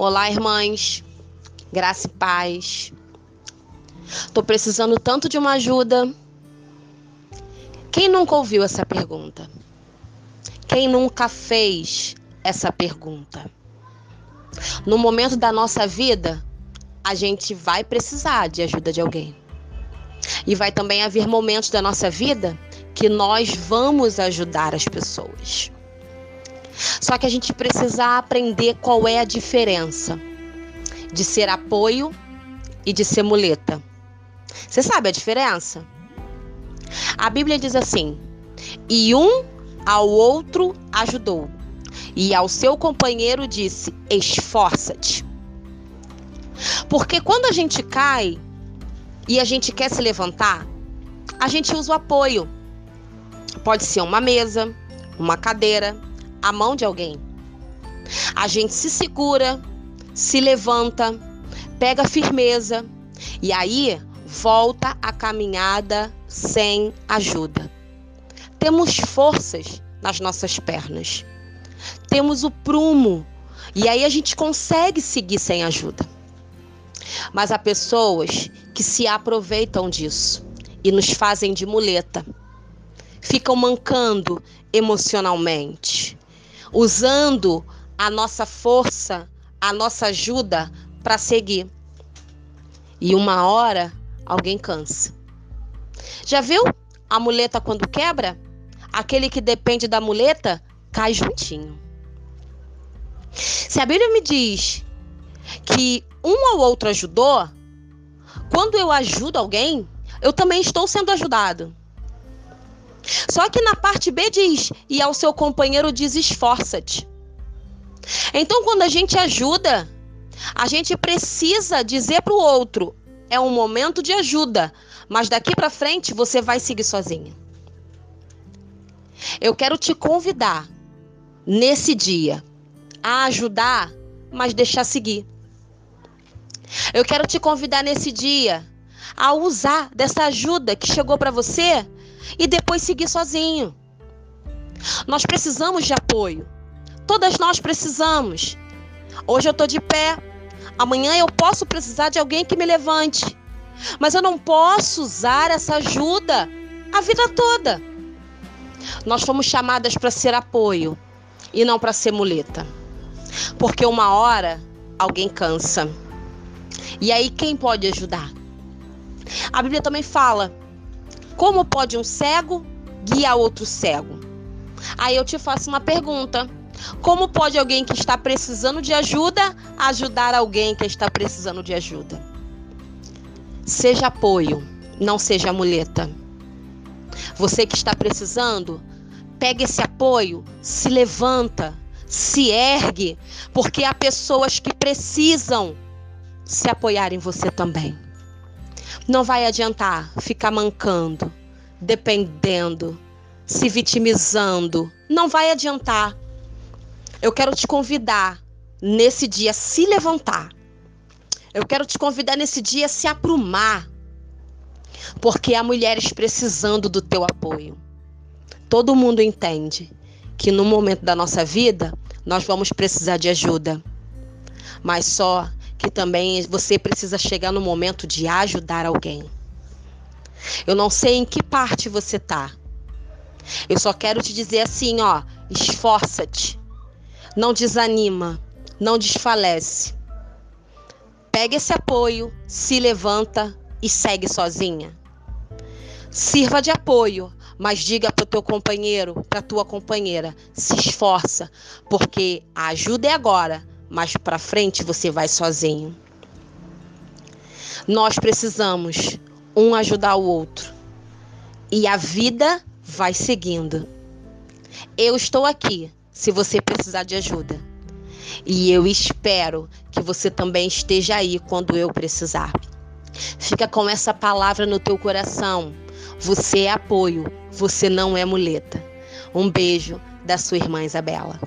Olá, irmãs. Graça e paz. Tô precisando tanto de uma ajuda. Quem nunca ouviu essa pergunta? Quem nunca fez essa pergunta? No momento da nossa vida, a gente vai precisar de ajuda de alguém. E vai também haver momentos da nossa vida que nós vamos ajudar as pessoas. Só que a gente precisa aprender qual é a diferença de ser apoio e de ser muleta. Você sabe a diferença? A Bíblia diz assim: e um ao outro ajudou, e ao seu companheiro disse: esforça-te. Porque quando a gente cai e a gente quer se levantar, a gente usa o apoio. Pode ser uma mesa, uma cadeira, a mão de alguém. A gente se segura, se levanta, pega firmeza e aí volta a caminhada sem ajuda. Temos forças nas nossas pernas. Temos o prumo e aí a gente consegue seguir sem ajuda. Mas há pessoas que se aproveitam disso e nos fazem de muleta. Ficam mancando emocionalmente, usando a nossa força, a nossa ajuda para seguir. E uma hora alguém cansa. Já viu a muleta quando quebra? Aquele que depende da muleta cai juntinho. Se a Bíblia me diz que um ou outro ajudou, quando eu ajudo alguém, eu também estou sendo ajudado. Só que na parte B diz: e ao seu companheiro diz: esforça-te. Então, quando a gente ajuda, a gente precisa dizer para o outro: é um momento de ajuda, mas daqui para frente você vai seguir sozinha. Eu quero te convidar nesse dia a ajudar, mas deixar seguir. Eu quero te convidar nesse dia a usar dessa ajuda que chegou para você e depois seguir sozinho. Nós precisamos de apoio. Todas nós precisamos. Hoje eu estou de pé. Amanhã eu posso precisar de alguém que me levante. Mas eu não posso usar essa ajuda a vida toda. Nós fomos chamadas para ser apoio e não para ser muleta. Porque uma hora alguém cansa. E aí quem pode ajudar? A Bíblia também fala como pode um cego guiar outro cego? Aí eu te faço uma pergunta. Como pode alguém que está precisando de ajuda ajudar alguém que está precisando de ajuda? Seja apoio, não seja muleta. Você que está precisando, pega esse apoio, se levanta, se ergue, porque há pessoas que precisam se apoiar em você também. Não vai adiantar ficar mancando, dependendo, se vitimizando. Não vai adiantar. Eu quero te convidar nesse dia a se levantar. Eu quero te convidar nesse dia a se aprumar. Porque há mulheres precisando do teu apoio. Todo mundo entende que no momento da nossa vida nós vamos precisar de ajuda. Mas só que também você precisa chegar no momento de ajudar alguém. Eu não sei em que parte você tá. Eu só quero te dizer assim, ó, esforça-te. Não desanima, não desfalece. Pega esse apoio, se levanta e segue sozinha. Sirva de apoio, mas diga para o teu companheiro, para tua companheira, se esforça, porque a ajuda é agora, mas para frente você vai sozinho. Nós precisamos um ajudar o outro e a vida vai seguindo. Eu estou aqui se você precisar de ajuda. E eu espero que você também esteja aí quando eu precisar. Fica com essa palavra no teu coração. Você é apoio, você não é muleta. Um beijo da sua irmã Isabela.